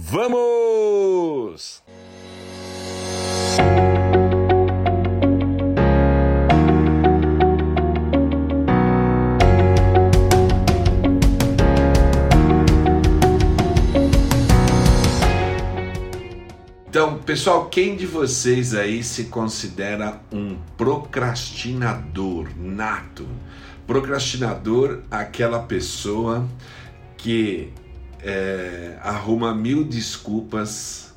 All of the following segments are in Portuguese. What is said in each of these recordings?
Vamos! Então, pessoal, quem de vocês aí se considera um procrastinador nato? Procrastinador, aquela pessoa que é, arruma mil desculpas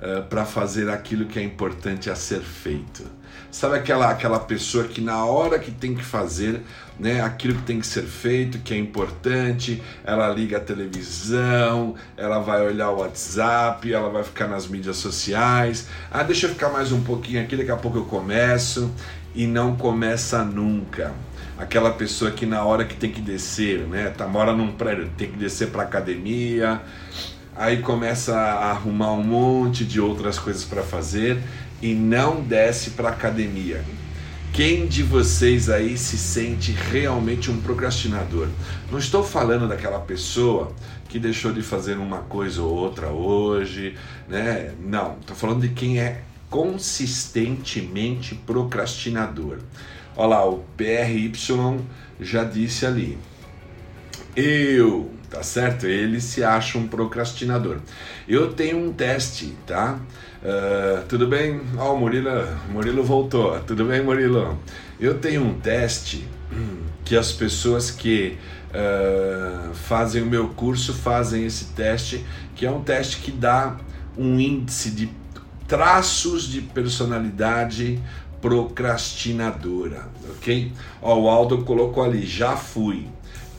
é, para fazer aquilo que é importante a ser feito. Sabe aquela, aquela pessoa que na hora que tem que fazer né, aquilo que tem que ser feito, que é importante, ela liga a televisão, ela vai olhar o WhatsApp, ela vai ficar nas mídias sociais. Ah, deixa eu ficar mais um pouquinho aqui, daqui a pouco eu começo. E não começa nunca aquela pessoa que na hora que tem que descer, né, tá mora num prédio, tem que descer para academia, aí começa a arrumar um monte de outras coisas para fazer e não desce para academia. Quem de vocês aí se sente realmente um procrastinador? Não estou falando daquela pessoa que deixou de fazer uma coisa ou outra hoje, né? Não, estou falando de quem é consistentemente procrastinador. Olha lá, o PRY já disse ali. Eu, tá certo? Ele se acha um procrastinador. Eu tenho um teste, tá? Uh, tudo bem? Ó, oh, o Murilo, Murilo voltou. Tudo bem, Murilo? Eu tenho um teste que as pessoas que uh, fazem o meu curso fazem esse teste, que é um teste que dá um índice de traços de personalidade procrastinadora, ok? Ó, o Aldo colocou ali, já fui.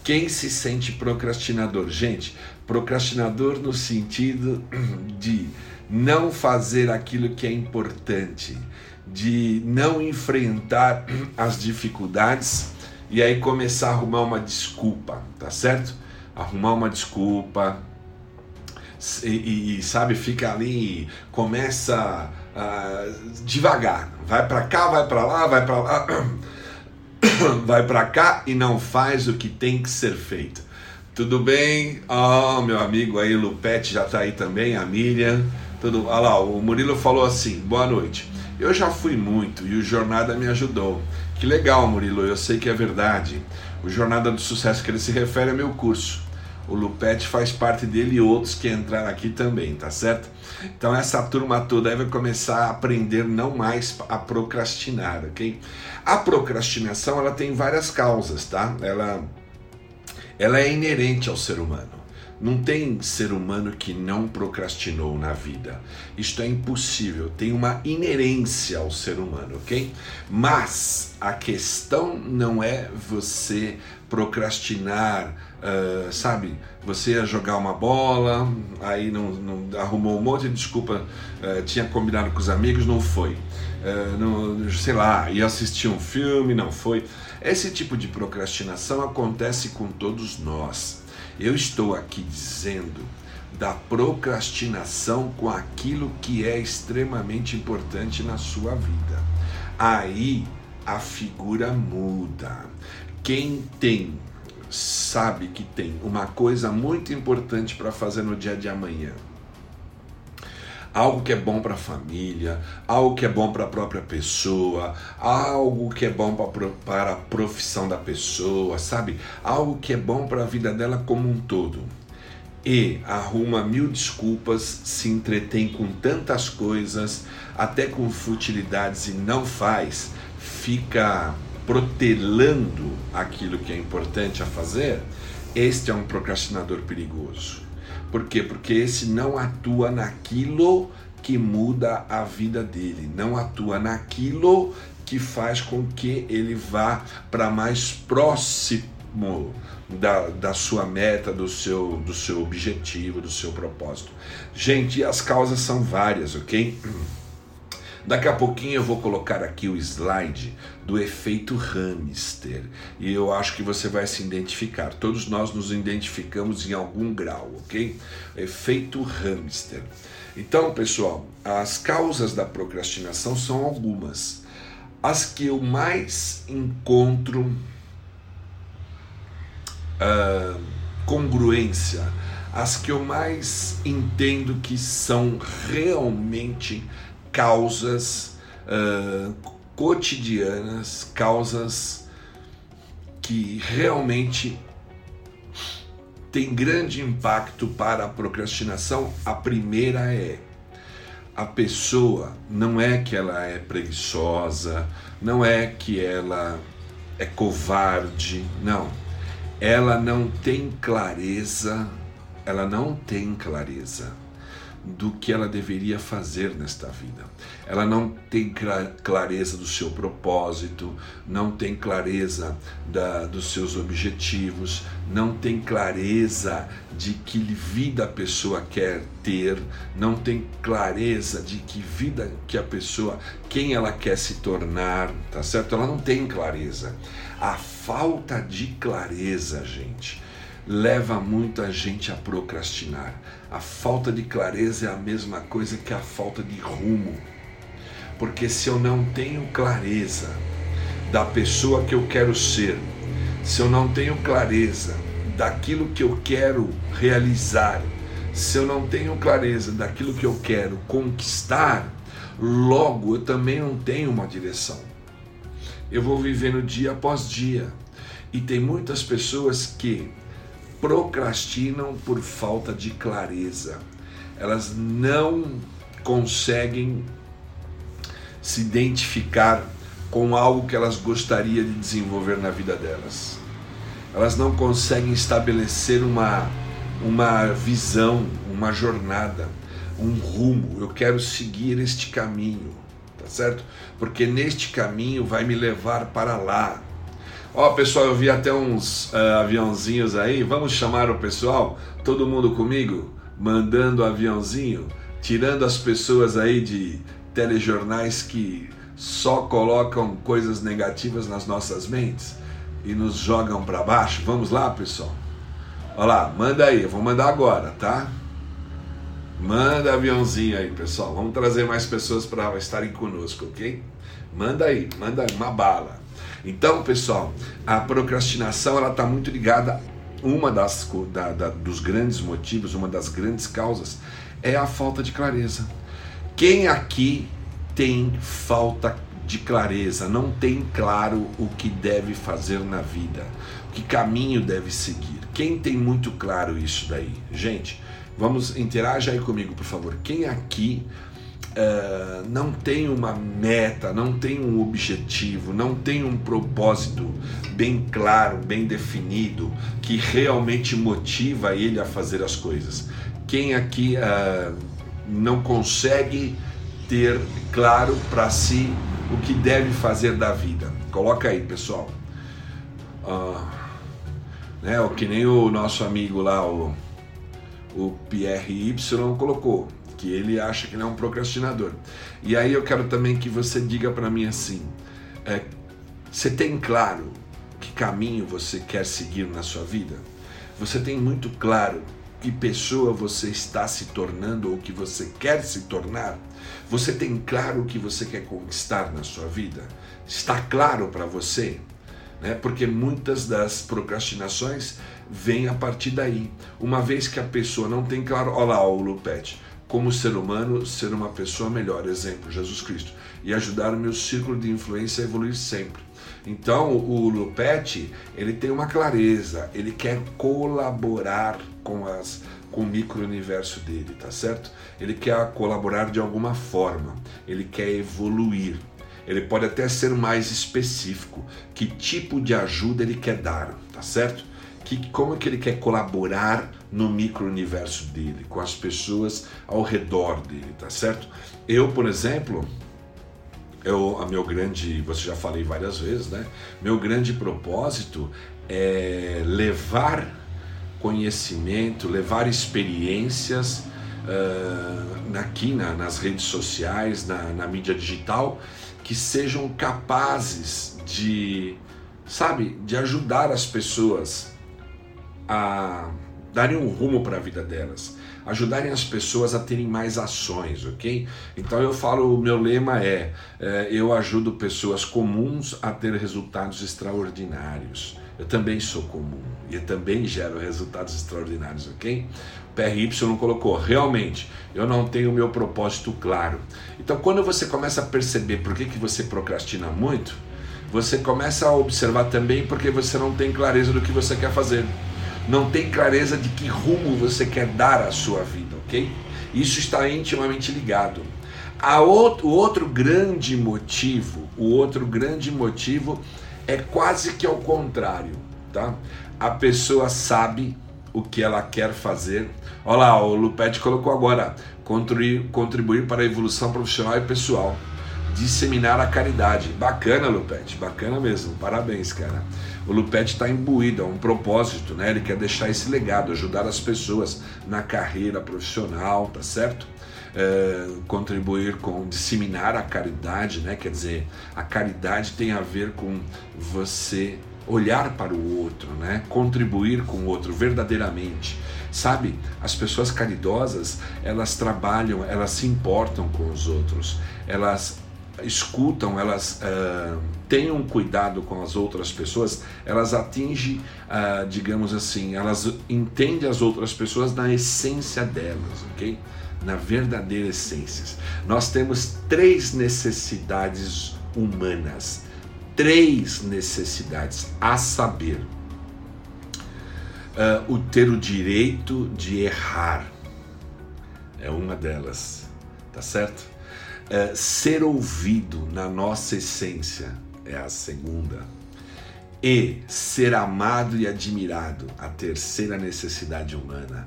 Quem se sente procrastinador? Gente, procrastinador no sentido de não fazer aquilo que é importante, de não enfrentar as dificuldades e aí começar a arrumar uma desculpa, tá certo? Arrumar uma desculpa, e, e, sabe, fica ali, começa uh, devagar, vai para cá, vai para lá, vai para lá, vai para cá e não faz o que tem que ser feito. Tudo bem? Oh, meu amigo aí, Lupete já tá aí também, a Miriam. Tudo, olha lá, o Murilo falou assim: boa noite. Eu já fui muito e o Jornada me ajudou. Que legal, Murilo, eu sei que é verdade. O Jornada do Sucesso que ele se refere é meu curso. O Lupete faz parte dele e outros que entraram aqui também, tá certo? Então essa turma toda vai começar a aprender não mais a procrastinar, ok? A procrastinação ela tem várias causas, tá? Ela, ela é inerente ao ser humano. Não tem ser humano que não procrastinou na vida. Isto é impossível. Tem uma inerência ao ser humano, ok? Mas a questão não é você procrastinar, uh, sabe? Você ia jogar uma bola, aí não, não arrumou um monte de desculpa, uh, tinha combinado com os amigos, não foi. Uh, não, sei lá, ia assistir um filme, não foi. Esse tipo de procrastinação acontece com todos nós. Eu estou aqui dizendo da procrastinação com aquilo que é extremamente importante na sua vida. Aí a figura muda. Quem tem, sabe que tem uma coisa muito importante para fazer no dia de amanhã algo que é bom para a família, algo que é bom para a própria pessoa, algo que é bom para a profissão da pessoa, sabe? Algo que é bom para a vida dela como um todo. E arruma mil desculpas, se entretém com tantas coisas, até com futilidades e não faz, fica protelando aquilo que é importante a fazer. Este é um procrastinador perigoso. Por quê? Porque esse não atua naquilo que muda a vida dele, não atua naquilo que faz com que ele vá para mais próximo da, da sua meta, do seu, do seu objetivo, do seu propósito. Gente, as causas são várias, ok? Daqui a pouquinho eu vou colocar aqui o slide do efeito hamster e eu acho que você vai se identificar. Todos nós nos identificamos em algum grau, ok? Efeito hamster. Então, pessoal, as causas da procrastinação são algumas. As que eu mais encontro uh, congruência as que eu mais entendo que são realmente causas uh, cotidianas, causas que realmente têm grande impacto para a procrastinação. A primeira é a pessoa não é que ela é preguiçosa, não é que ela é covarde, não. Ela não tem clareza, ela não tem clareza do que ela deveria fazer nesta vida. Ela não tem clareza do seu propósito, não tem clareza da, dos seus objetivos, não tem clareza de que vida a pessoa quer ter, não tem clareza de que vida que a pessoa, quem ela quer se tornar, tá certo? Ela não tem clareza. A falta de clareza, gente, leva muita gente a procrastinar. A falta de clareza é a mesma coisa que a falta de rumo. Porque se eu não tenho clareza da pessoa que eu quero ser, se eu não tenho clareza daquilo que eu quero realizar, se eu não tenho clareza daquilo que eu quero conquistar, logo eu também não tenho uma direção. Eu vou vivendo dia após dia. E tem muitas pessoas que procrastinam por falta de clareza. Elas não conseguem se identificar com algo que elas gostariam de desenvolver na vida delas. Elas não conseguem estabelecer uma, uma visão, uma jornada, um rumo. Eu quero seguir este caminho, tá certo? Porque neste caminho vai me levar para lá. Ó, pessoal, eu vi até uns uh, aviãozinhos aí. Vamos chamar o pessoal? Todo mundo comigo? Mandando aviãozinho? Tirando as pessoas aí de telejornais que só colocam coisas negativas nas nossas mentes e nos jogam para baixo. Vamos lá, pessoal? Olha lá, manda aí, eu vou mandar agora, tá? Manda aviãozinho aí, pessoal. Vamos trazer mais pessoas para estarem conosco, ok? Manda aí, manda aí, uma bala. Então, pessoal, a procrastinação ela está muito ligada. Uma das da, da, dos grandes motivos, uma das grandes causas é a falta de clareza. Quem aqui tem falta de clareza, não tem claro o que deve fazer na vida, que caminho deve seguir? Quem tem muito claro isso daí? Gente, vamos interagir aí comigo, por favor. Quem aqui uh, não tem uma meta, não tem um objetivo, não tem um propósito bem claro, bem definido, que realmente motiva ele a fazer as coisas. Quem aqui uh, não consegue ter claro para si o que deve fazer da vida? Coloca aí, pessoal. Uh, né, o que nem o nosso amigo lá, o, o Pierre Y colocou que ele acha que ele é um procrastinador. E aí eu quero também que você diga para mim assim: é, você tem claro que caminho você quer seguir na sua vida? Você tem muito claro que pessoa você está se tornando ou que você quer se tornar? Você tem claro o que você quer conquistar na sua vida? Está claro para você? Né? Porque muitas das procrastinações vêm a partir daí. Uma vez que a pessoa não tem claro, olha lá o Lupete, como ser humano, ser uma pessoa melhor. Exemplo, Jesus Cristo. E ajudar o meu círculo de influência a evoluir sempre. Então, o Lupete, ele tem uma clareza, ele quer colaborar com as com o micro-universo dele, tá certo? Ele quer colaborar de alguma forma, ele quer evoluir. Ele pode até ser mais específico, que tipo de ajuda ele quer dar, tá certo? que, como é que ele quer colaborar no micro-universo dele, com as pessoas ao redor dele, tá certo? Eu, por exemplo, eu, a meu grande, você já falei várias vezes, né? Meu grande propósito é levar conhecimento, levar experiências uh, aqui na, nas redes sociais, na, na mídia digital, que sejam capazes de, sabe, de ajudar as pessoas a darem um rumo para a vida delas, ajudarem as pessoas a terem mais ações, ok? Então eu falo, o meu lema é, é eu ajudo pessoas comuns a ter resultados extraordinários. Eu também sou comum e eu também gero resultados extraordinários, ok? PRY colocou, realmente, eu não tenho meu propósito claro. Então, quando você começa a perceber por que, que você procrastina muito, você começa a observar também porque você não tem clareza do que você quer fazer. Não tem clareza de que rumo você quer dar à sua vida, ok? Isso está intimamente ligado. A outro, o outro grande motivo, o outro grande motivo é quase que ao contrário, tá? A pessoa sabe o que ela quer fazer. Olha lá, o Lupete colocou agora, contribuir, contribuir para a evolução profissional e pessoal, disseminar a caridade. Bacana, Lupete, bacana mesmo, parabéns, cara. O Lupete está imbuído, é um propósito, né? Ele quer deixar esse legado, ajudar as pessoas na carreira profissional, tá certo? É, contribuir com disseminar a caridade, né? Quer dizer, a caridade tem a ver com você olhar para o outro, né? Contribuir com o outro verdadeiramente. Sabe, as pessoas caridosas, elas trabalham, elas se importam com os outros, elas escutam, elas uh, cuidado com as outras pessoas, elas atingem, uh, digamos assim, elas entendem as outras pessoas na essência delas, ok? na verdadeira essência. Nós temos três necessidades humanas, três necessidades, a saber, uh, o ter o direito de errar é uma delas, tá certo? Uh, ser ouvido na nossa essência é a segunda. E ser amado e admirado, a terceira necessidade humana.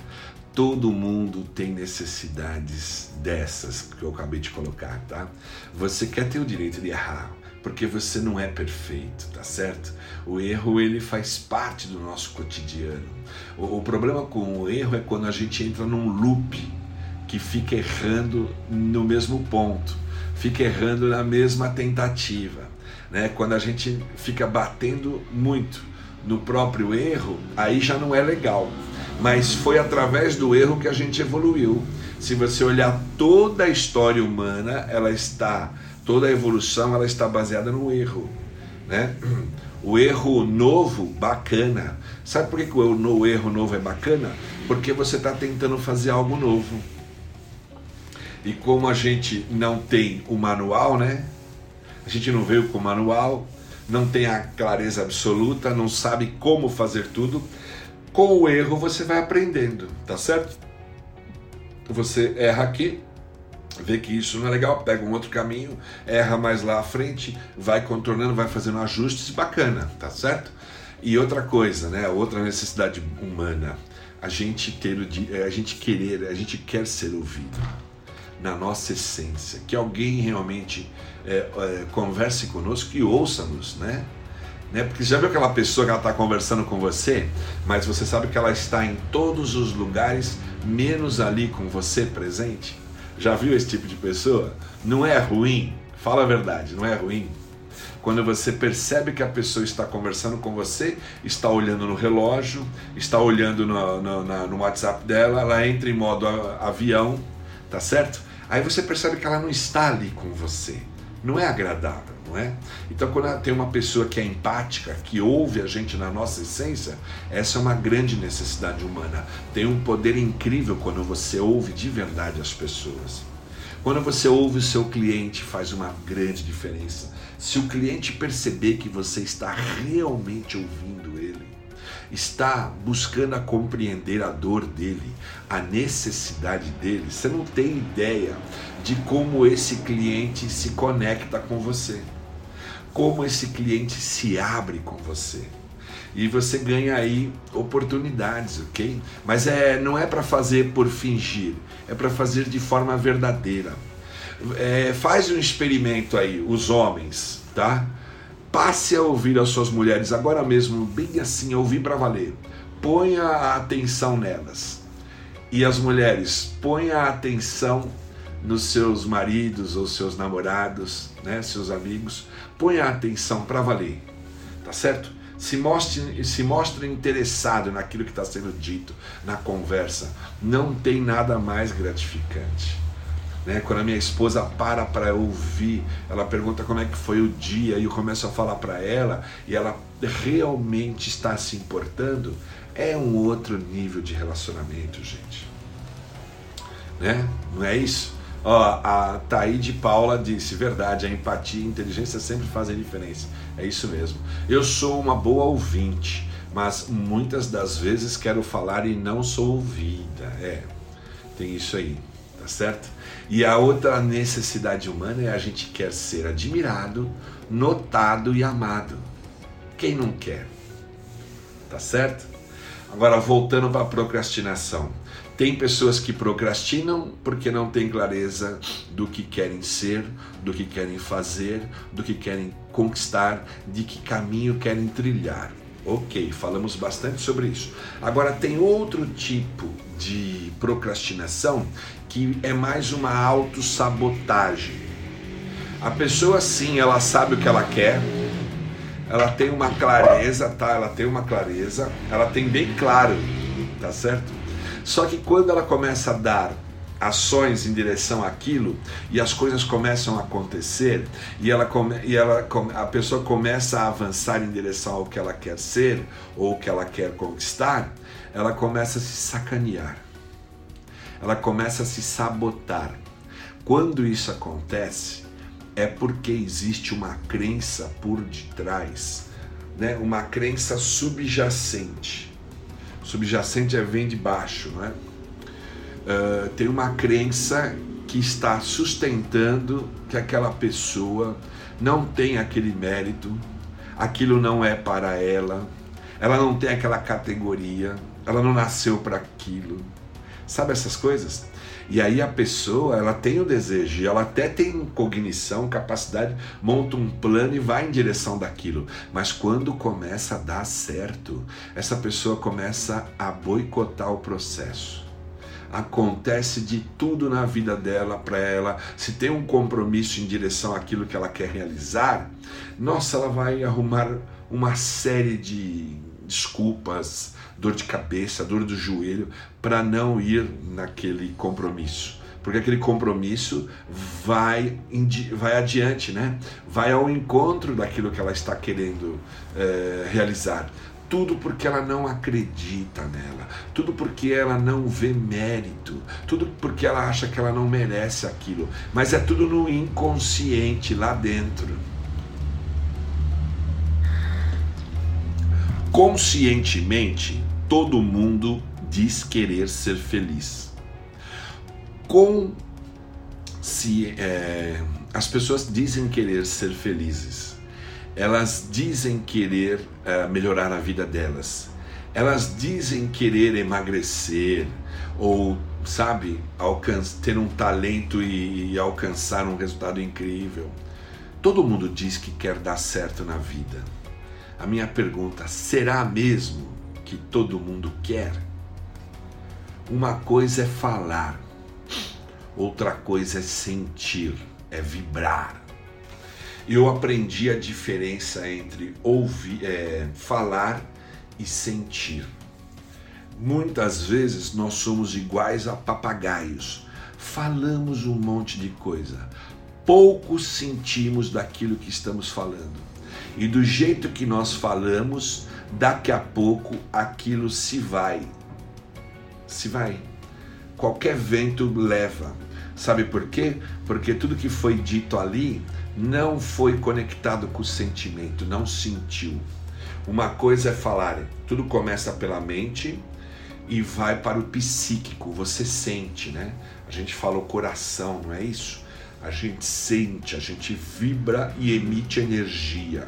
Todo mundo tem necessidades dessas que eu acabei de colocar, tá? Você quer ter o direito de errar, porque você não é perfeito, tá certo? O erro ele faz parte do nosso cotidiano. O, o problema com o erro é quando a gente entra num loop que fica errando no mesmo ponto, fica errando na mesma tentativa, né? Quando a gente fica batendo muito no próprio erro, aí já não é legal mas foi através do erro que a gente evoluiu. Se você olhar toda a história humana, ela está, toda a evolução, ela está baseada no erro, né? O erro novo, bacana. Sabe por que o erro novo é bacana? Porque você está tentando fazer algo novo. E como a gente não tem o manual, né? A gente não veio com o manual, não tem a clareza absoluta, não sabe como fazer tudo com o erro você vai aprendendo, tá certo? Você erra aqui, vê que isso não é legal, pega um outro caminho, erra mais lá à frente, vai contornando, vai fazendo ajustes, bacana, tá certo? E outra coisa, né? Outra necessidade humana, a gente ter é, a gente querer, a gente quer ser ouvido na nossa essência, que alguém realmente é, é, converse conosco e ouça-nos, né? Né? Porque já viu aquela pessoa que ela está conversando com você, mas você sabe que ela está em todos os lugares, menos ali com você presente? Já viu esse tipo de pessoa? Não é ruim, fala a verdade, não é ruim. Quando você percebe que a pessoa está conversando com você, está olhando no relógio, está olhando no, no, no WhatsApp dela, ela entra em modo avião, tá certo? Aí você percebe que ela não está ali com você. Não é agradável não é? Então, quando tem uma pessoa que é empática, que ouve a gente na nossa essência, essa é uma grande necessidade humana. Tem um poder incrível quando você ouve de verdade as pessoas. Quando você ouve o seu cliente, faz uma grande diferença. Se o cliente perceber que você está realmente ouvindo está buscando a compreender a dor dele, a necessidade dele, você não tem ideia de como esse cliente se conecta com você como esse cliente se abre com você. E você ganha aí oportunidades, ok? Mas é, não é para fazer por fingir, é para fazer de forma verdadeira. É, faz um experimento aí, os homens, tá? Passe a ouvir as suas mulheres agora mesmo, bem assim, ouvir para valer. Ponha a atenção nelas. E as mulheres, ponha a atenção nos seus maridos ou seus namorados, né, seus amigos, ponha atenção para valer, tá certo? Se mostre, se mostre interessado naquilo que está sendo dito, na conversa. Não tem nada mais gratificante. Né? Quando a minha esposa para para ouvir, ela pergunta como é que foi o dia e eu começo a falar para ela e ela realmente está se importando, é um outro nível de relacionamento, gente. Né? Não é isso? Ó, a Taíde Paula disse, verdade, a empatia e a inteligência sempre fazem diferença. É isso mesmo. Eu sou uma boa ouvinte, mas muitas das vezes quero falar e não sou ouvida. É, tem isso aí, certo? E a outra necessidade humana é a gente quer ser admirado, notado e amado. Quem não quer? Tá certo? Agora voltando para a procrastinação. Tem pessoas que procrastinam porque não têm clareza do que querem ser, do que querem fazer, do que querem conquistar, de que caminho querem trilhar. Ok, falamos bastante sobre isso. Agora, tem outro tipo de procrastinação que é mais uma autossabotagem. A pessoa, sim, ela sabe o que ela quer, ela tem uma clareza, tá? Ela tem uma clareza, ela tem bem claro, tá certo? Só que quando ela começa a dar ações em direção àquilo e as coisas começam a acontecer e ela come, e ela a pessoa começa a avançar em direção ao que ela quer ser ou o que ela quer conquistar, ela começa a se sacanear. Ela começa a se sabotar. Quando isso acontece, é porque existe uma crença por detrás, né? Uma crença subjacente Subjacente é vem de baixo, não é? Uh, tem uma crença que está sustentando que aquela pessoa não tem aquele mérito, aquilo não é para ela, ela não tem aquela categoria, ela não nasceu para aquilo. Sabe essas coisas? E aí a pessoa, ela tem o desejo, ela até tem cognição, capacidade, monta um plano e vai em direção daquilo. Mas quando começa a dar certo, essa pessoa começa a boicotar o processo acontece de tudo na vida dela para ela. Se tem um compromisso em direção àquilo que ela quer realizar, nossa, ela vai arrumar uma série de desculpas, dor de cabeça, dor do joelho, para não ir naquele compromisso. Porque aquele compromisso vai, vai adiante, né? vai ao encontro daquilo que ela está querendo é, realizar. Tudo porque ela não acredita nela, tudo porque ela não vê mérito, tudo porque ela acha que ela não merece aquilo, mas é tudo no inconsciente lá dentro. Conscientemente, todo mundo diz querer ser feliz. Com se é, as pessoas dizem querer ser felizes, elas dizem querer é, melhorar a vida delas, elas dizem querer emagrecer ou sabe ter um talento e, e alcançar um resultado incrível. Todo mundo diz que quer dar certo na vida. A minha pergunta: será mesmo que todo mundo quer. Uma coisa é falar, outra coisa é sentir, é vibrar. Eu aprendi a diferença entre ouvir, é, falar e sentir. Muitas vezes nós somos iguais a papagaios, falamos um monte de coisa, pouco sentimos daquilo que estamos falando. E do jeito que nós falamos, daqui a pouco aquilo se vai. Se vai. Qualquer vento leva. Sabe por quê? Porque tudo que foi dito ali não foi conectado com o sentimento, não sentiu. Uma coisa é falar, tudo começa pela mente e vai para o psíquico, você sente, né? A gente fala o coração, não é isso? A gente sente, a gente vibra e emite energia.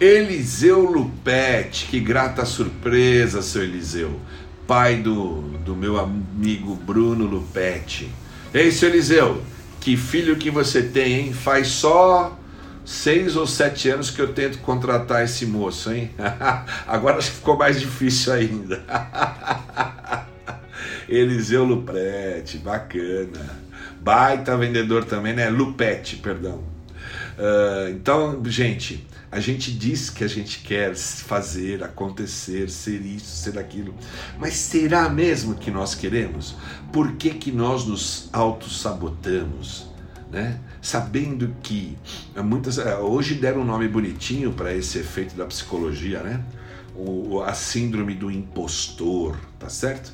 Eliseu Lupete, que grata surpresa, seu Eliseu, pai do, do meu amigo Bruno Lupete. Ei, seu Eliseu, que filho que você tem, hein? Faz só seis ou sete anos que eu tento contratar esse moço, hein? Agora ficou mais difícil ainda. Eliseu Lupete, bacana. Baita vendedor também, né? Lupete, perdão. Uh, então, gente, a gente diz que a gente quer fazer, acontecer, ser isso, ser aquilo, mas será mesmo que nós queremos? Por que, que nós nos auto-sabotamos? Né? Sabendo que muitas eh, hoje deram um nome bonitinho para esse efeito da psicologia, né? O, a síndrome do impostor, tá certo?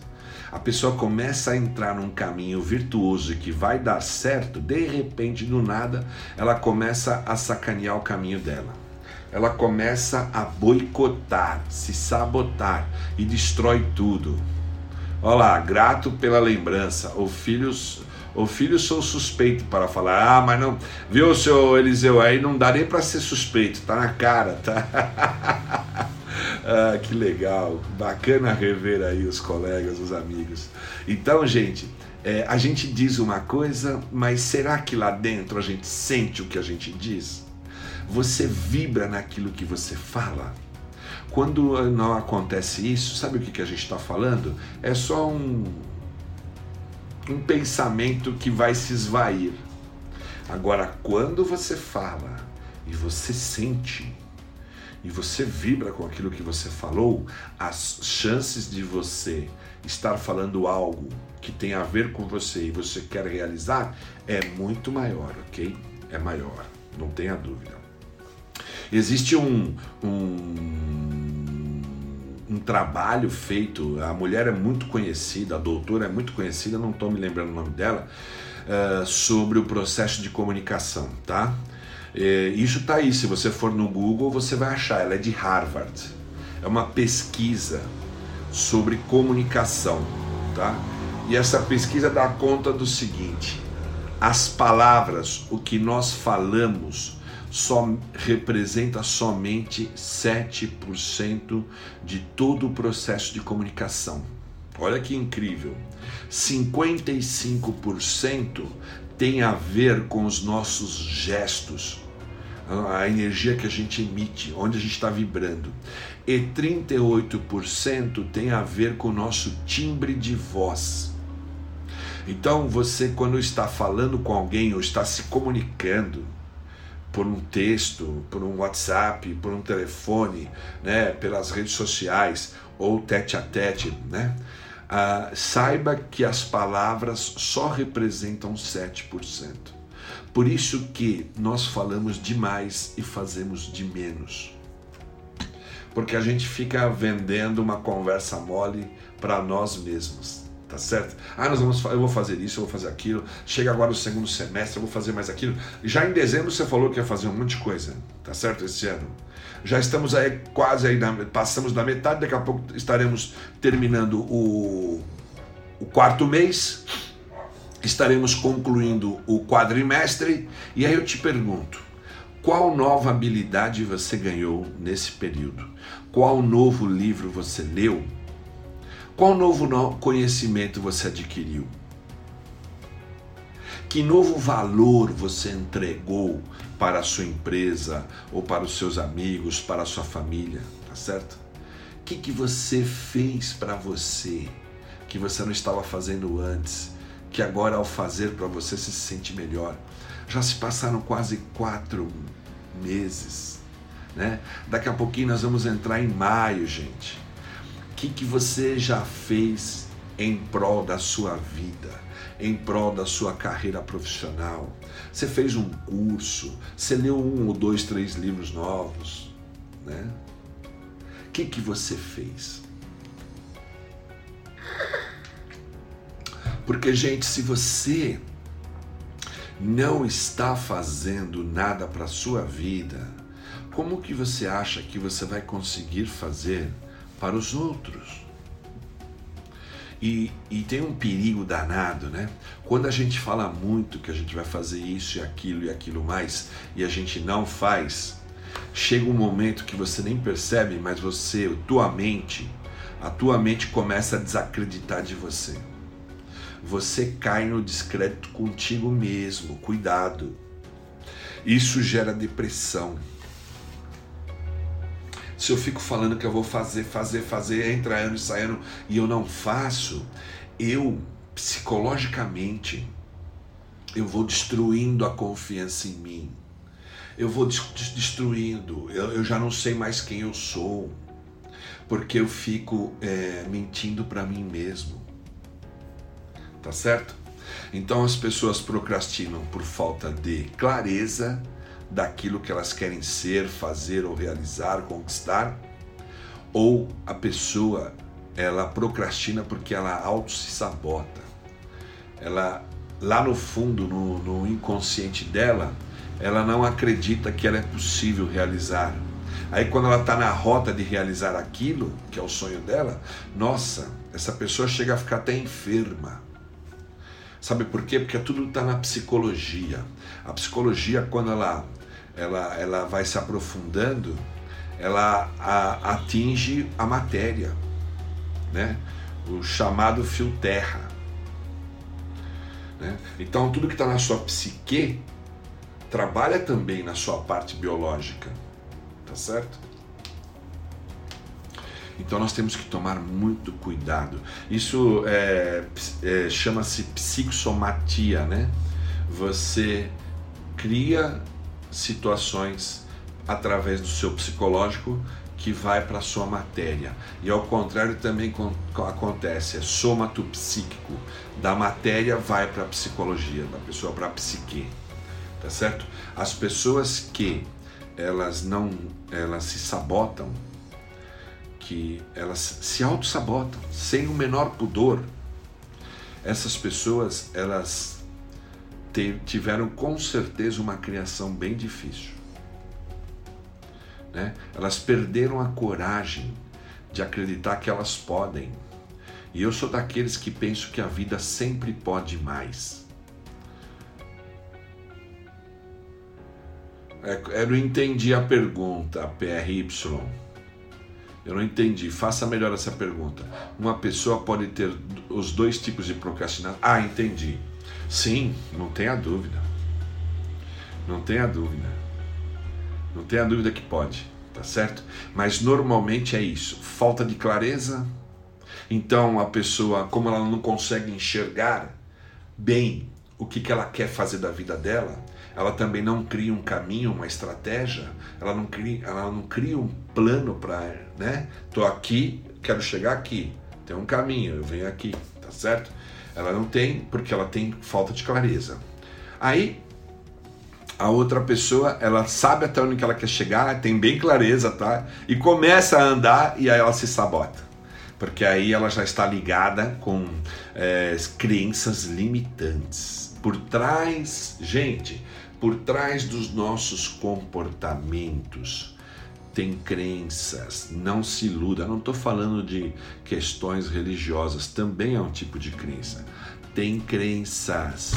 A pessoa começa a entrar num caminho virtuoso que vai dar certo, de repente, do nada, ela começa a sacanear o caminho dela. Ela começa a boicotar, se sabotar e destrói tudo. Olha lá, grato pela lembrança. O filho, o filho sou suspeito para falar. Ah, mas não. Viu, seu Eliseu? Aí não dá nem para ser suspeito, tá na cara, tá? Ah, que legal, bacana rever aí os colegas, os amigos. Então, gente, é, a gente diz uma coisa, mas será que lá dentro a gente sente o que a gente diz? Você vibra naquilo que você fala? Quando não acontece isso, sabe o que, que a gente está falando? É só um, um pensamento que vai se esvair. Agora, quando você fala e você sente, e você vibra com aquilo que você falou, as chances de você estar falando algo que tem a ver com você e você quer realizar é muito maior, ok? É maior, não tenha dúvida. Existe um, um, um trabalho feito, a mulher é muito conhecida, a doutora é muito conhecida, não estou me lembrando o nome dela, uh, sobre o processo de comunicação, tá? É, isso está aí, se você for no Google, você vai achar. Ela é de Harvard. É uma pesquisa sobre comunicação, tá? E essa pesquisa dá conta do seguinte: as palavras, o que nós falamos, só representa somente 7% de todo o processo de comunicação. Olha que incrível. 55% tem a ver com os nossos gestos, a energia que a gente emite, onde a gente está vibrando. E 38% tem a ver com o nosso timbre de voz. Então, você, quando está falando com alguém ou está se comunicando por um texto, por um WhatsApp, por um telefone, né, pelas redes sociais ou tete a tete, né, ah, saiba que as palavras só representam 7%. Por isso que nós falamos demais e fazemos de menos. Porque a gente fica vendendo uma conversa mole para nós mesmos, tá certo? Ah, nós vamos, eu vou fazer isso, eu vou fazer aquilo. Chega agora o segundo semestre, eu vou fazer mais aquilo. Já em dezembro você falou que ia fazer um monte de coisa, tá certo? Esse ano. Já estamos aí quase aí, na, passamos da metade, daqui a pouco estaremos terminando o, o quarto mês estaremos concluindo o quadrimestre e aí eu te pergunto: qual nova habilidade você ganhou nesse período? Qual novo livro você leu? Qual novo conhecimento você adquiriu? Que novo valor você entregou para a sua empresa ou para os seus amigos, para a sua família, tá certo? O que, que você fez para você que você não estava fazendo antes? Que agora ao fazer para você se sente melhor. Já se passaram quase quatro meses, né? Daqui a pouquinho nós vamos entrar em maio, gente. O que, que você já fez em prol da sua vida, em prol da sua carreira profissional? Você fez um curso, você leu um ou dois, três livros novos, né? O que, que você fez? Porque, gente, se você não está fazendo nada para a sua vida, como que você acha que você vai conseguir fazer para os outros? E, e, tem um perigo danado, né? Quando a gente fala muito que a gente vai fazer isso e aquilo e aquilo mais e a gente não faz, chega um momento que você nem percebe, mas você, tua mente, a tua mente começa a desacreditar de você você cai no descrédito contigo mesmo. Cuidado. Isso gera depressão. Se eu fico falando que eu vou fazer, fazer, fazer, entra ano e sai ano e eu não faço, eu psicologicamente eu vou destruindo a confiança em mim. eu vou destruindo, eu, eu já não sei mais quem eu sou, porque eu fico é, mentindo para mim mesmo. Tá certo? Então as pessoas procrastinam por falta de clareza daquilo que elas querem ser, fazer ou realizar, conquistar, ou a pessoa ela procrastina porque ela auto se sabota. Ela lá no fundo, no, no inconsciente dela, ela não acredita que ela é possível realizar. Aí quando ela está na rota de realizar aquilo, que é o sonho dela, nossa, essa pessoa chega a ficar até enferma. Sabe por quê? Porque tudo está na psicologia. A psicologia, quando ela, ela, ela vai se aprofundando, ela a, atinge a matéria, né? o chamado fio terra. Né? Então, tudo que está na sua psique trabalha também na sua parte biológica, tá certo? Então nós temos que tomar muito cuidado. Isso é, é, chama-se psicossomatia, né? Você cria situações através do seu psicológico que vai para a sua matéria. E ao contrário também acontece, é somato psíquico. Da matéria vai para a psicologia, da pessoa para a psique. Tá certo? As pessoas que elas não, elas se sabotam, que elas se auto-sabotam sem o menor pudor. Essas pessoas, elas tiveram com certeza uma criação bem difícil né? Elas perderam a coragem de acreditar que elas podem. E eu sou daqueles que penso que a vida sempre pode mais. É, eu não entendi a pergunta, PRY. Eu não entendi. Faça melhor essa pergunta. Uma pessoa pode ter os dois tipos de procrastinação? Ah, entendi. Sim, não tenha dúvida. Não tenha dúvida. Não tenha dúvida que pode, tá certo? Mas normalmente é isso, falta de clareza. Então a pessoa, como ela não consegue enxergar bem o que, que ela quer fazer da vida dela, ela também não cria um caminho, uma estratégia, ela não cria, ela não cria um plano para, né? Tô aqui, quero chegar aqui, tem um caminho, eu venho aqui, tá certo? Ela não tem porque ela tem falta de clareza. Aí a outra pessoa, ela sabe até onde ela quer chegar, tem bem clareza, tá? E começa a andar e aí ela se sabota. Porque aí ela já está ligada com é, crenças limitantes. Por trás, gente, por trás dos nossos comportamentos tem crenças. Não se iluda. Não estou falando de questões religiosas, também é um tipo de crença. Tem crenças.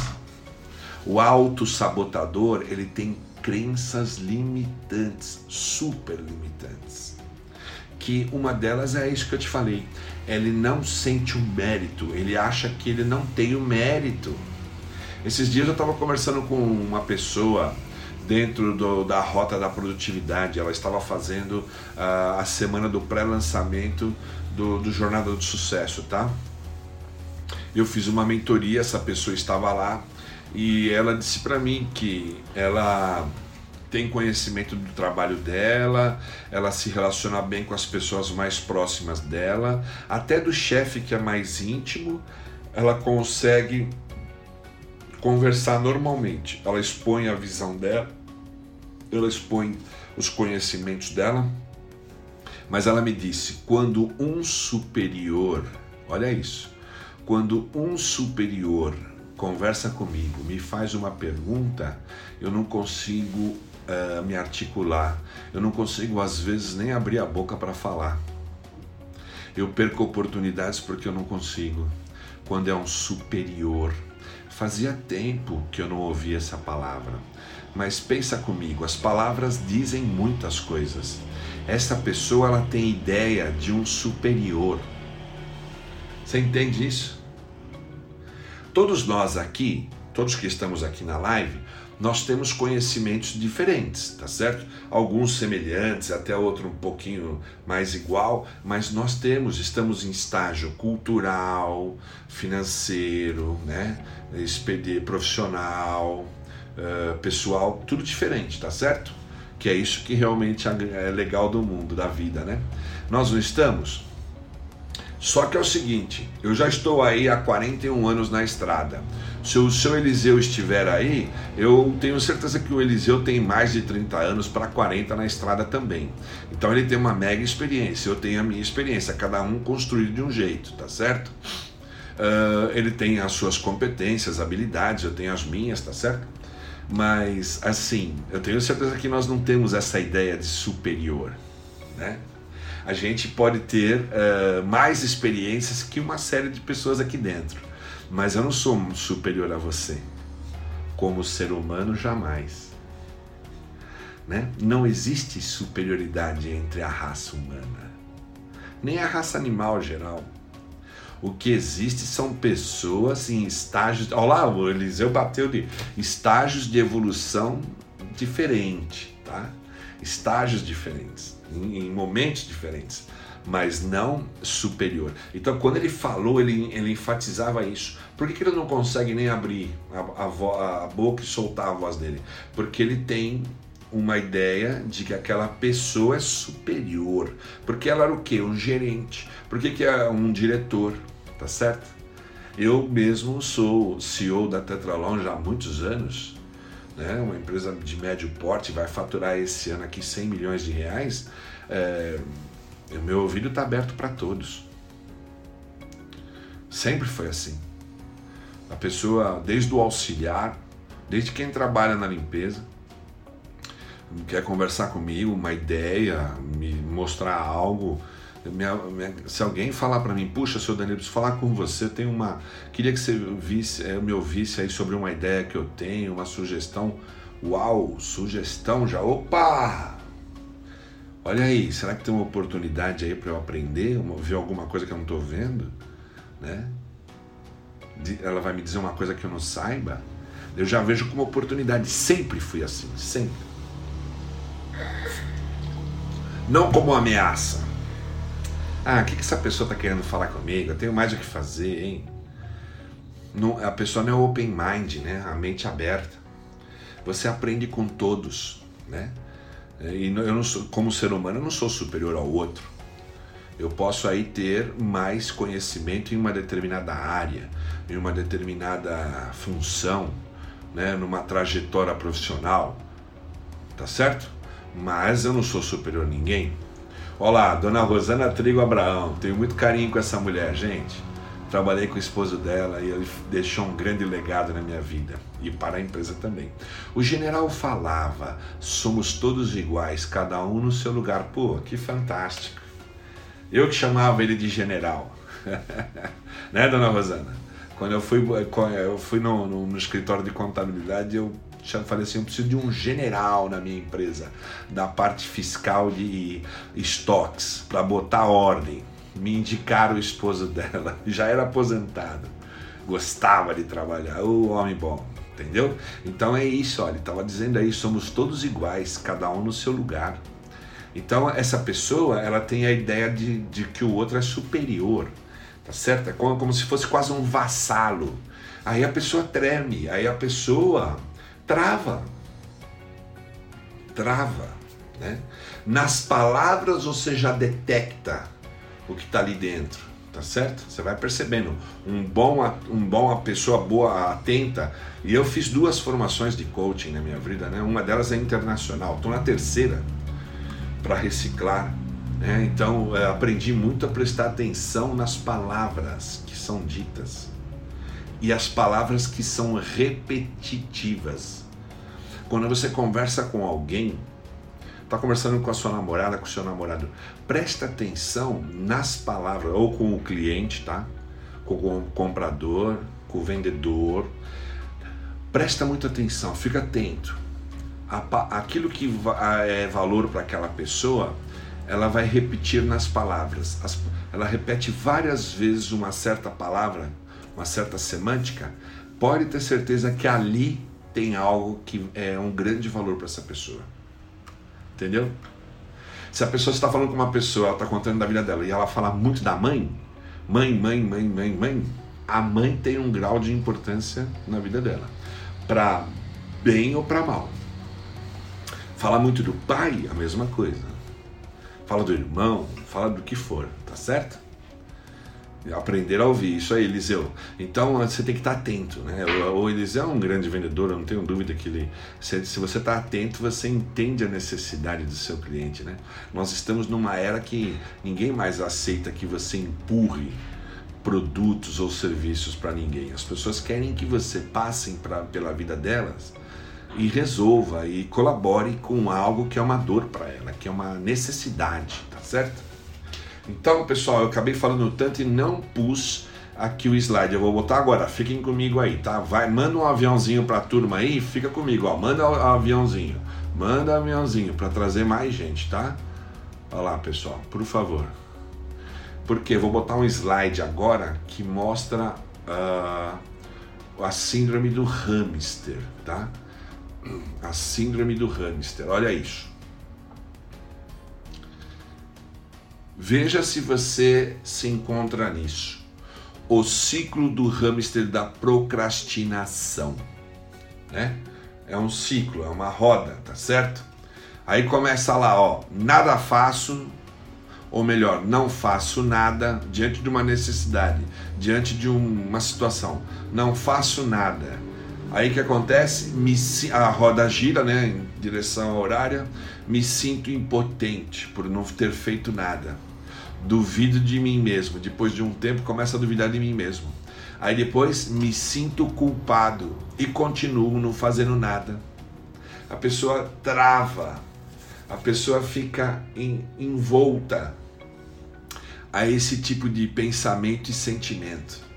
O autossabotador, ele tem crenças limitantes, super limitantes. Que uma delas é isso que eu te falei. Ele não sente o mérito, ele acha que ele não tem o mérito. Esses dias eu estava conversando com uma pessoa dentro do, da rota da produtividade. Ela estava fazendo uh, a semana do pré-lançamento do, do Jornada do Sucesso, tá? Eu fiz uma mentoria, essa pessoa estava lá e ela disse para mim que ela tem conhecimento do trabalho dela, ela se relaciona bem com as pessoas mais próximas dela, até do chefe que é mais íntimo, ela consegue conversar normalmente. Ela expõe a visão dela, ela expõe os conhecimentos dela, mas ela me disse: quando um superior, olha isso, quando um superior conversa comigo, me faz uma pergunta, eu não consigo uh, me articular, eu não consigo às vezes nem abrir a boca para falar. Eu perco oportunidades porque eu não consigo. Quando é um superior, fazia tempo que eu não ouvia essa palavra. Mas pensa comigo, as palavras dizem muitas coisas. Essa pessoa ela tem ideia de um superior. Você entende isso? Todos nós aqui, todos que estamos aqui na live, nós temos conhecimentos diferentes, tá certo? Alguns semelhantes, até outro um pouquinho mais igual, mas nós temos, estamos em estágio cultural, financeiro, né? Expedi profissional, uh, pessoal, tudo diferente, tá certo? Que é isso que realmente é legal do mundo, da vida, né? Nós não estamos? Só que é o seguinte, eu já estou aí há 41 anos na estrada. Se o seu Eliseu estiver aí, eu tenho certeza que o Eliseu tem mais de 30 anos para 40 na estrada também. Então ele tem uma mega experiência, eu tenho a minha experiência, cada um construído de um jeito, tá certo? Uh, ele tem as suas competências, habilidades, eu tenho as minhas, tá certo? Mas assim, eu tenho certeza que nós não temos essa ideia de superior, né? a gente pode ter uh, mais experiências que uma série de pessoas aqui dentro. Mas eu não sou superior a você. Como ser humano, jamais. Né? Não existe superioridade entre a raça humana, nem a raça animal geral. O que existe são pessoas em estágios. Olha lá, o Eliseu bateu de estágios de evolução diferente, tá? Estágios diferentes em, em momentos diferentes, mas não superior. Então, quando ele falou, ele, ele enfatizava isso. Por que, que ele não consegue nem abrir a, a, a boca e soltar a voz dele? Porque ele tem uma ideia de que aquela pessoa é superior. Porque ela era o quê? Um gerente. Por que, que é um diretor? Tá certo? Eu mesmo sou CEO da Tetralon já há muitos anos né? uma empresa de médio porte vai faturar esse ano aqui 100 milhões de reais, é, o meu ouvido está aberto para todos. Sempre foi assim. A pessoa, desde o auxiliar, desde quem trabalha na limpeza, quer conversar comigo, uma ideia, me mostrar algo, minha, minha, se alguém falar para mim, puxa, seu Danilo, preciso falar com você, tem uma. Queria que você visse, é, me ouvisse aí sobre uma ideia que eu tenho, uma sugestão. Uau, sugestão já. Opa! Olha aí, será que tem uma oportunidade aí para eu aprender, uma, ver alguma coisa que eu não estou vendo? Né? Ela vai me dizer uma coisa que eu não saiba? Eu já vejo como oportunidade. Sempre fui assim, sempre. Não como ameaça. Ah, o que, que essa pessoa está querendo falar comigo? Eu tenho mais o que fazer, hein? Não, a pessoa não é open mind, né? A mente aberta. Você aprende com todos, né? E eu não sou, como ser humano, eu não sou superior ao outro. Eu posso aí ter mais conhecimento em uma determinada área, em uma determinada função, né? Numa trajetória profissional, tá certo? Mas eu não sou superior a ninguém. Olá, dona Rosana Trigo Abraão. Tenho muito carinho com essa mulher, gente. Trabalhei com o esposo dela e ele deixou um grande legado na minha vida e para a empresa também. O general falava: somos todos iguais, cada um no seu lugar. Pô, que fantástico. Eu que chamava ele de general. né, dona Rosana? Quando eu fui, eu fui no, no, no escritório de contabilidade, eu falei assim, eu preciso de um general na minha empresa, da parte fiscal de estoques, para botar ordem. Me indicaram o esposo dela, já era aposentado, gostava de trabalhar, o homem bom, entendeu? Então é isso, olha, estava dizendo aí, somos todos iguais, cada um no seu lugar. Então essa pessoa, ela tem a ideia de, de que o outro é superior, tá certo? É como, como se fosse quase um vassalo. Aí a pessoa treme, aí a pessoa trava. Trava. Né? Nas palavras você já detecta o que está ali dentro, tá certo? Você vai percebendo. Um bom, um bom uma pessoa boa, atenta. E eu fiz duas formações de coaching na minha vida, né? Uma delas é internacional. Estou na terceira para reciclar. Né? Então aprendi muito a prestar atenção nas palavras que são ditas e as palavras que são repetitivas. Quando você conversa com alguém, está conversando com a sua namorada, com o seu namorado, presta atenção nas palavras, ou com o cliente, tá? Com o comprador, com o vendedor. Presta muita atenção, fica atento. Aquilo que é valor para aquela pessoa, ela vai repetir nas palavras. Ela repete várias vezes uma certa palavra uma certa semântica, pode ter certeza que ali tem algo que é um grande valor para essa pessoa. Entendeu? Se a pessoa está falando com uma pessoa, ela está contando da vida dela e ela fala muito da mãe, mãe, mãe, mãe, mãe, mãe, a mãe tem um grau de importância na vida dela. Para bem ou para mal. Fala muito do pai, a mesma coisa. Fala do irmão, fala do que for, tá certo? Aprender a ouvir. Isso aí, Eliseu. Então você tem que estar atento, né? O, Eliseu é um grande vendedor, eu não tenho dúvida que ele. Se, você está atento, você entende a necessidade do seu cliente, né? Nós estamos numa era que ninguém mais aceita que você empurre produtos ou serviços para ninguém. As pessoas querem que você passe pra, pela vida delas e resolva e colabore com algo que é uma dor para ela, que é uma necessidade, tá certo? Então, pessoal, eu acabei falando tanto e não pus aqui o slide. Eu vou botar agora. Fiquem comigo aí, tá? Vai, manda um aviãozinho para a turma aí, fica comigo, ó. Manda o aviãozinho. Manda aviãozinho para trazer mais gente, tá? Olha lá, pessoal, por favor. Porque vou botar um slide agora que mostra uh, a síndrome do hamster, tá? A síndrome do hamster. Olha isso. Veja se você se encontra nisso. O ciclo do hamster da procrastinação, né? É um ciclo, é uma roda, tá certo? Aí começa lá, ó, nada faço, ou melhor, não faço nada diante de uma necessidade, diante de uma situação. Não faço nada. Aí que acontece? Me, a roda gira, né, em direção horária, me sinto impotente por não ter feito nada duvido de mim mesmo. Depois de um tempo, começo a duvidar de mim mesmo. Aí depois me sinto culpado e continuo não fazendo nada. A pessoa trava, a pessoa fica em, envolta a esse tipo de pensamento e sentimento.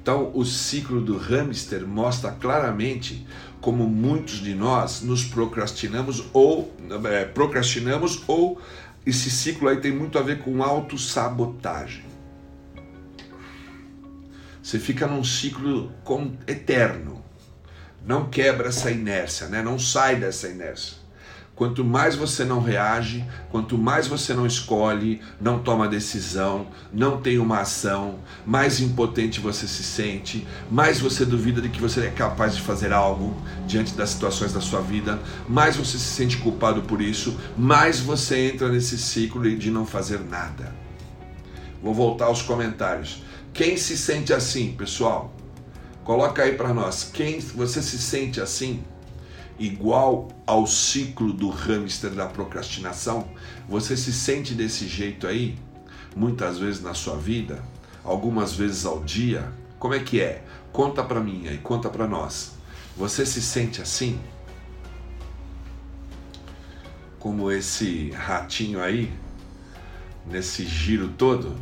Então, o ciclo do hamster mostra claramente como muitos de nós nos procrastinamos ou é, procrastinamos ou esse ciclo aí tem muito a ver com autossabotagem. Você fica num ciclo eterno. Não quebra essa inércia, né? não sai dessa inércia. Quanto mais você não reage, quanto mais você não escolhe, não toma decisão, não tem uma ação, mais impotente você se sente, mais você duvida de que você é capaz de fazer algo diante das situações da sua vida, mais você se sente culpado por isso, mais você entra nesse ciclo de não fazer nada. Vou voltar aos comentários. Quem se sente assim, pessoal? Coloca aí para nós. Quem você se sente assim? Igual ao ciclo do hamster da procrastinação? Você se sente desse jeito aí? Muitas vezes na sua vida? Algumas vezes ao dia? Como é que é? Conta para mim aí, conta para nós. Você se sente assim? Como esse ratinho aí, nesse giro todo?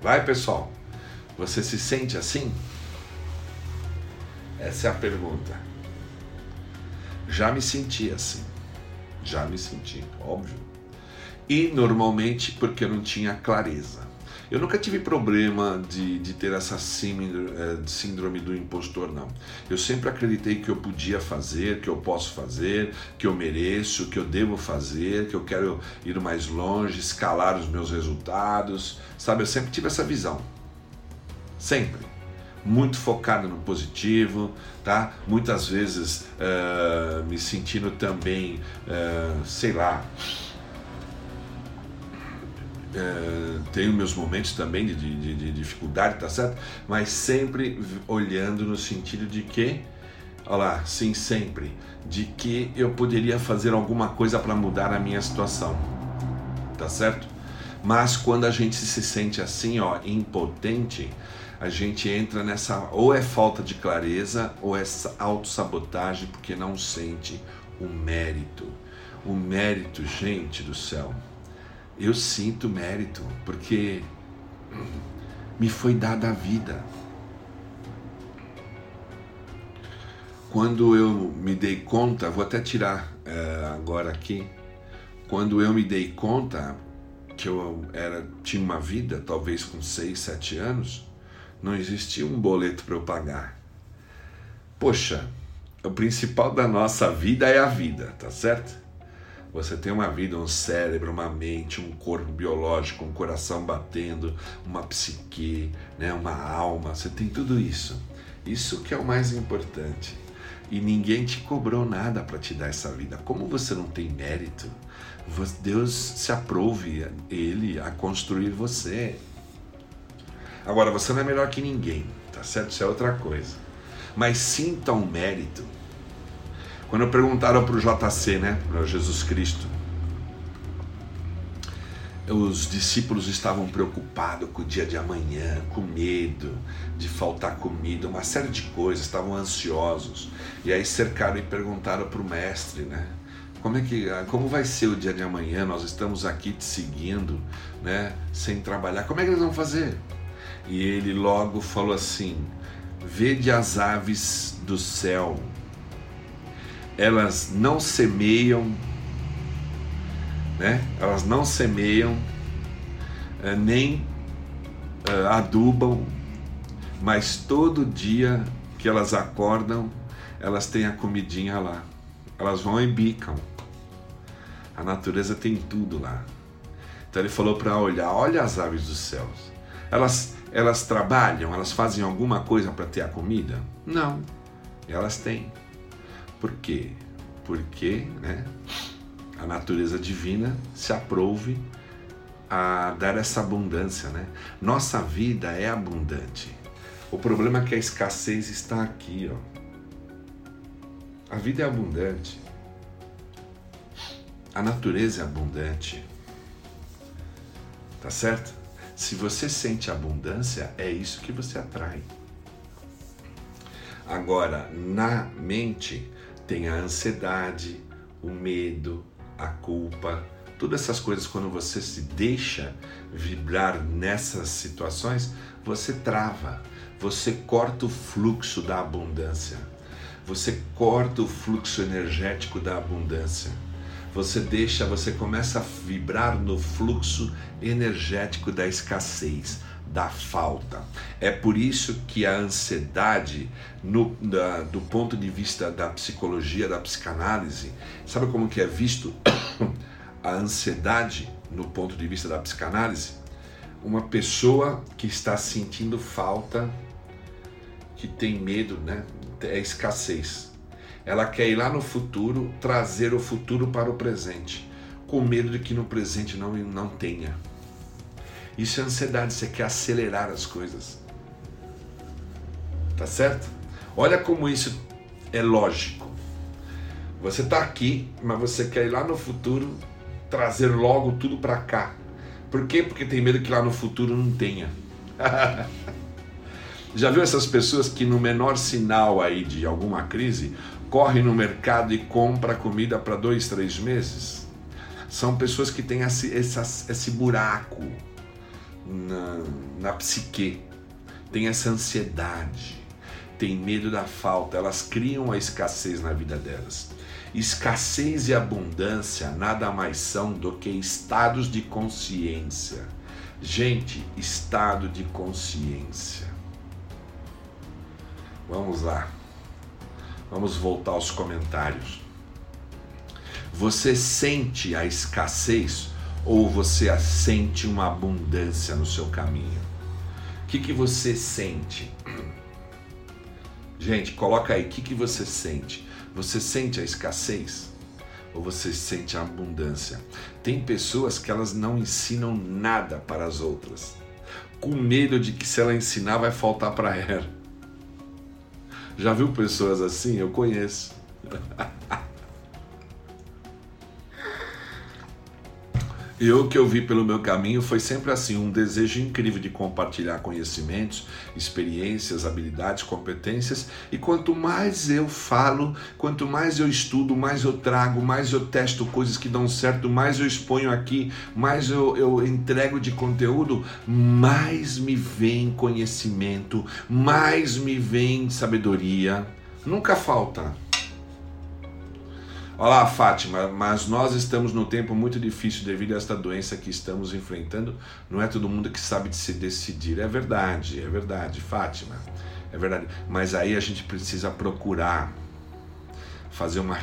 Vai, pessoal. Você se sente assim? Essa é a pergunta. Já me senti assim. Já me senti, óbvio. E normalmente porque eu não tinha clareza. Eu nunca tive problema de, de ter essa eh, síndrome do impostor, não. Eu sempre acreditei que eu podia fazer, que eu posso fazer, que eu mereço, que eu devo fazer, que eu quero ir mais longe, escalar os meus resultados. Sabe, eu sempre tive essa visão. Sempre muito focado no positivo, tá? Muitas vezes uh, me sentindo também, uh, sei lá, uh, tenho meus momentos também de, de, de, dificuldade, tá certo? Mas sempre olhando no sentido de que, olha lá, sim, sempre, de que eu poderia fazer alguma coisa para mudar a minha situação, tá certo? Mas quando a gente se sente assim, ó, impotente, a gente entra nessa ou é falta de clareza ou é autossabotagem porque não sente o mérito. O mérito, gente do céu. Eu sinto mérito porque me foi dada a vida. Quando eu me dei conta, vou até tirar é, agora aqui. Quando eu me dei conta que eu era tinha uma vida, talvez com 6, 7 anos, não existia um boleto para eu pagar. Poxa, o principal da nossa vida é a vida, tá certo? Você tem uma vida, um cérebro, uma mente, um corpo biológico, um coração batendo, uma psique, né, uma alma, você tem tudo isso. Isso que é o mais importante. e ninguém te cobrou nada para te dar essa vida. Como você não tem mérito, Deus se aprove ele a construir você. Agora, você não é melhor que ninguém, tá certo? Isso é outra coisa. Mas sinta um mérito. Quando perguntaram para o JC, né, para Jesus Cristo, os discípulos estavam preocupados com o dia de amanhã, com medo de faltar comida, uma série de coisas, estavam ansiosos. E aí cercaram e perguntaram para o mestre, né? Como é que, como vai ser o dia de amanhã? Nós estamos aqui te seguindo, né? Sem trabalhar. Como é que eles vão fazer? E ele logo falou assim: Vede as aves do céu, elas não semeiam, né? Elas não semeiam, eh, nem uh, adubam, mas todo dia que elas acordam, elas têm a comidinha lá. Elas vão e bicam. A natureza tem tudo lá. Então ele falou para olhar, olha as aves dos céus. Elas, elas trabalham, elas fazem alguma coisa para ter a comida? Não. Elas têm. Por quê? Porque, né? a natureza divina se aprove a dar essa abundância, né? Nossa vida é abundante. O problema é que a escassez está aqui, ó. A vida é abundante. A natureza é abundante. Tá certo? Se você sente abundância, é isso que você atrai. Agora, na mente tem a ansiedade, o medo, a culpa, todas essas coisas, quando você se deixa vibrar nessas situações, você trava, você corta o fluxo da abundância, você corta o fluxo energético da abundância. Você deixa, você começa a vibrar no fluxo energético da escassez, da falta. É por isso que a ansiedade, no, da, do ponto de vista da psicologia, da psicanálise, sabe como que é visto a ansiedade no ponto de vista da psicanálise? Uma pessoa que está sentindo falta, que tem medo, né? É escassez. Ela quer ir lá no futuro, trazer o futuro para o presente, com medo de que no presente não, não tenha. Isso é ansiedade, você quer acelerar as coisas. Tá certo? Olha como isso é lógico. Você está aqui, mas você quer ir lá no futuro trazer logo tudo para cá. Por quê? Porque tem medo que lá no futuro não tenha. Já viu essas pessoas que no menor sinal aí de alguma crise correm no mercado e compra comida para dois, três meses? São pessoas que têm esse, esse, esse buraco na, na psique, tem essa ansiedade, tem medo da falta, elas criam a escassez na vida delas. Escassez e abundância nada mais são do que estados de consciência. Gente, estado de consciência. Vamos lá. Vamos voltar aos comentários. Você sente a escassez ou você sente uma abundância no seu caminho? O que, que você sente? Gente, coloca aí, o que, que você sente? Você sente a escassez? Ou você sente a abundância? Tem pessoas que elas não ensinam nada para as outras, com medo de que se ela ensinar vai faltar para ela. Já viu pessoas assim? Eu conheço. E o que eu vi pelo meu caminho foi sempre assim, um desejo incrível de compartilhar conhecimentos, experiências, habilidades, competências. E quanto mais eu falo, quanto mais eu estudo, mais eu trago, mais eu testo coisas que dão certo, mais eu exponho aqui, mais eu, eu entrego de conteúdo, mais me vem conhecimento, mais me vem sabedoria. Nunca falta. Olá, Fátima, mas nós estamos num tempo muito difícil devido a esta doença que estamos enfrentando. Não é todo mundo que sabe se decidir. É verdade, é verdade, Fátima. É verdade. Mas aí a gente precisa procurar fazer uma,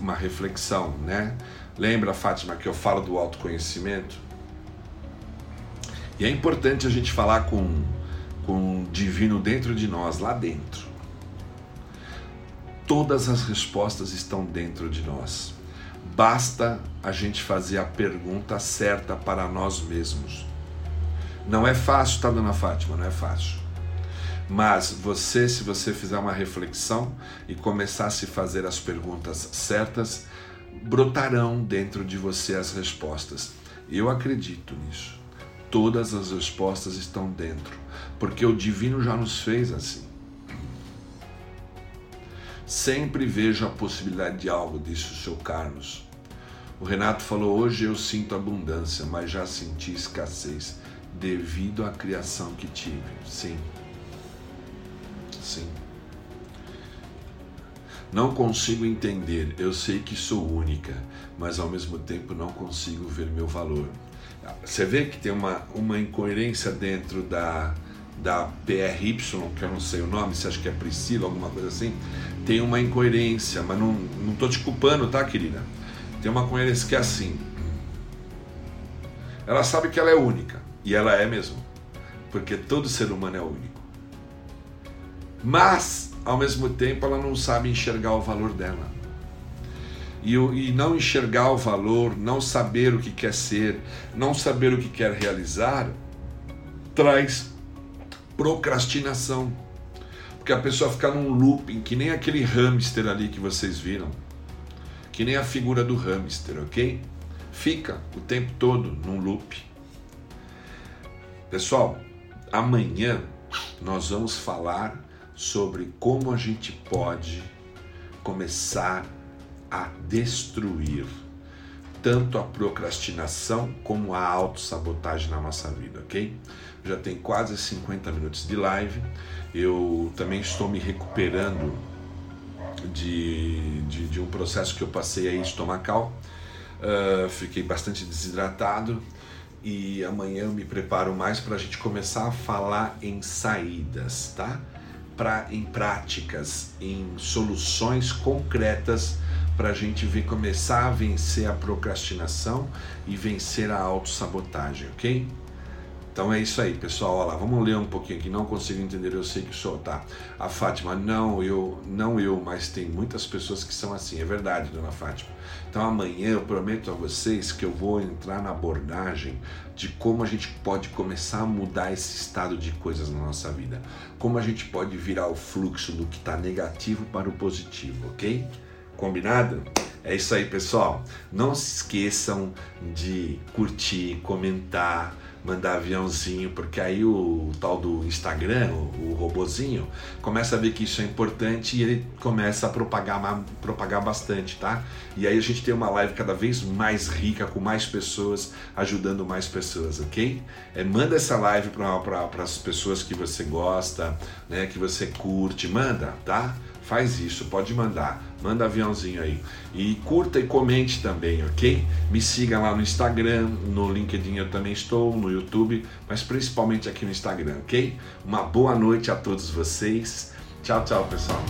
uma reflexão, né? Lembra, Fátima, que eu falo do autoconhecimento? E é importante a gente falar com, com o divino dentro de nós, lá dentro Todas as respostas estão dentro de nós. Basta a gente fazer a pergunta certa para nós mesmos. Não é fácil, tá, dona Fátima? Não é fácil. Mas você, se você fizer uma reflexão e começar a se fazer as perguntas certas, brotarão dentro de você as respostas. Eu acredito nisso. Todas as respostas estão dentro, porque o divino já nos fez assim. Sempre vejo a possibilidade de algo, disse o seu Carlos. O Renato falou: Hoje eu sinto abundância, mas já senti escassez devido à criação que tive. Sim. Sim. Não consigo entender, eu sei que sou única, mas ao mesmo tempo não consigo ver meu valor. Você vê que tem uma, uma incoerência dentro da, da PRY, que eu não sei o nome, você acha que é Priscila, alguma coisa assim? Tem uma incoerência, mas não, não tô te culpando, tá, querida? Tem uma incoerência que é assim. Ela sabe que ela é única, e ela é mesmo, porque todo ser humano é único. Mas, ao mesmo tempo, ela não sabe enxergar o valor dela. E, e não enxergar o valor, não saber o que quer ser, não saber o que quer realizar, traz procrastinação. Porque a pessoa fica num looping, que nem aquele hamster ali que vocês viram. Que nem a figura do hamster, ok? Fica o tempo todo num loop. Pessoal, amanhã nós vamos falar sobre como a gente pode começar a destruir tanto a procrastinação como a autossabotagem na nossa vida, ok? Já tem quase 50 minutos de live. Eu também estou me recuperando de, de, de um processo que eu passei aí estomacal. Uh, fiquei bastante desidratado e amanhã eu me preparo mais para a gente começar a falar em saídas, tá? Pra, em práticas, em soluções concretas para a gente ver, começar a vencer a procrastinação e vencer a autossabotagem, ok? Então é isso aí, pessoal. Olha lá, vamos ler um pouquinho aqui. Não consigo entender, eu sei que sou, tá? A Fátima, não eu, não eu, mas tem muitas pessoas que são assim. É verdade, dona Fátima. Então amanhã eu prometo a vocês que eu vou entrar na abordagem de como a gente pode começar a mudar esse estado de coisas na nossa vida. Como a gente pode virar o fluxo do que está negativo para o positivo, ok? Combinado? É isso aí, pessoal. Não se esqueçam de curtir, comentar, mandar aviãozinho, porque aí o, tal do Instagram, o, o robozinho, começa a ver que isso é importante e ele começa a propagar, propagar bastante, tá? E aí a gente tem uma live cada vez mais rica, com mais pessoas, ajudando mais pessoas, ok? É, manda essa live para as pessoas que você gosta, né, que você curte, manda, tá? faz isso, pode mandar, manda aviãozinho aí. E curta e comente também, ok? Me siga lá no Instagram, no LinkedIn eu também estou, no YouTube, mas principalmente aqui no Instagram, ok? Uma boa noite a todos vocês. Tchau, tchau, pessoal.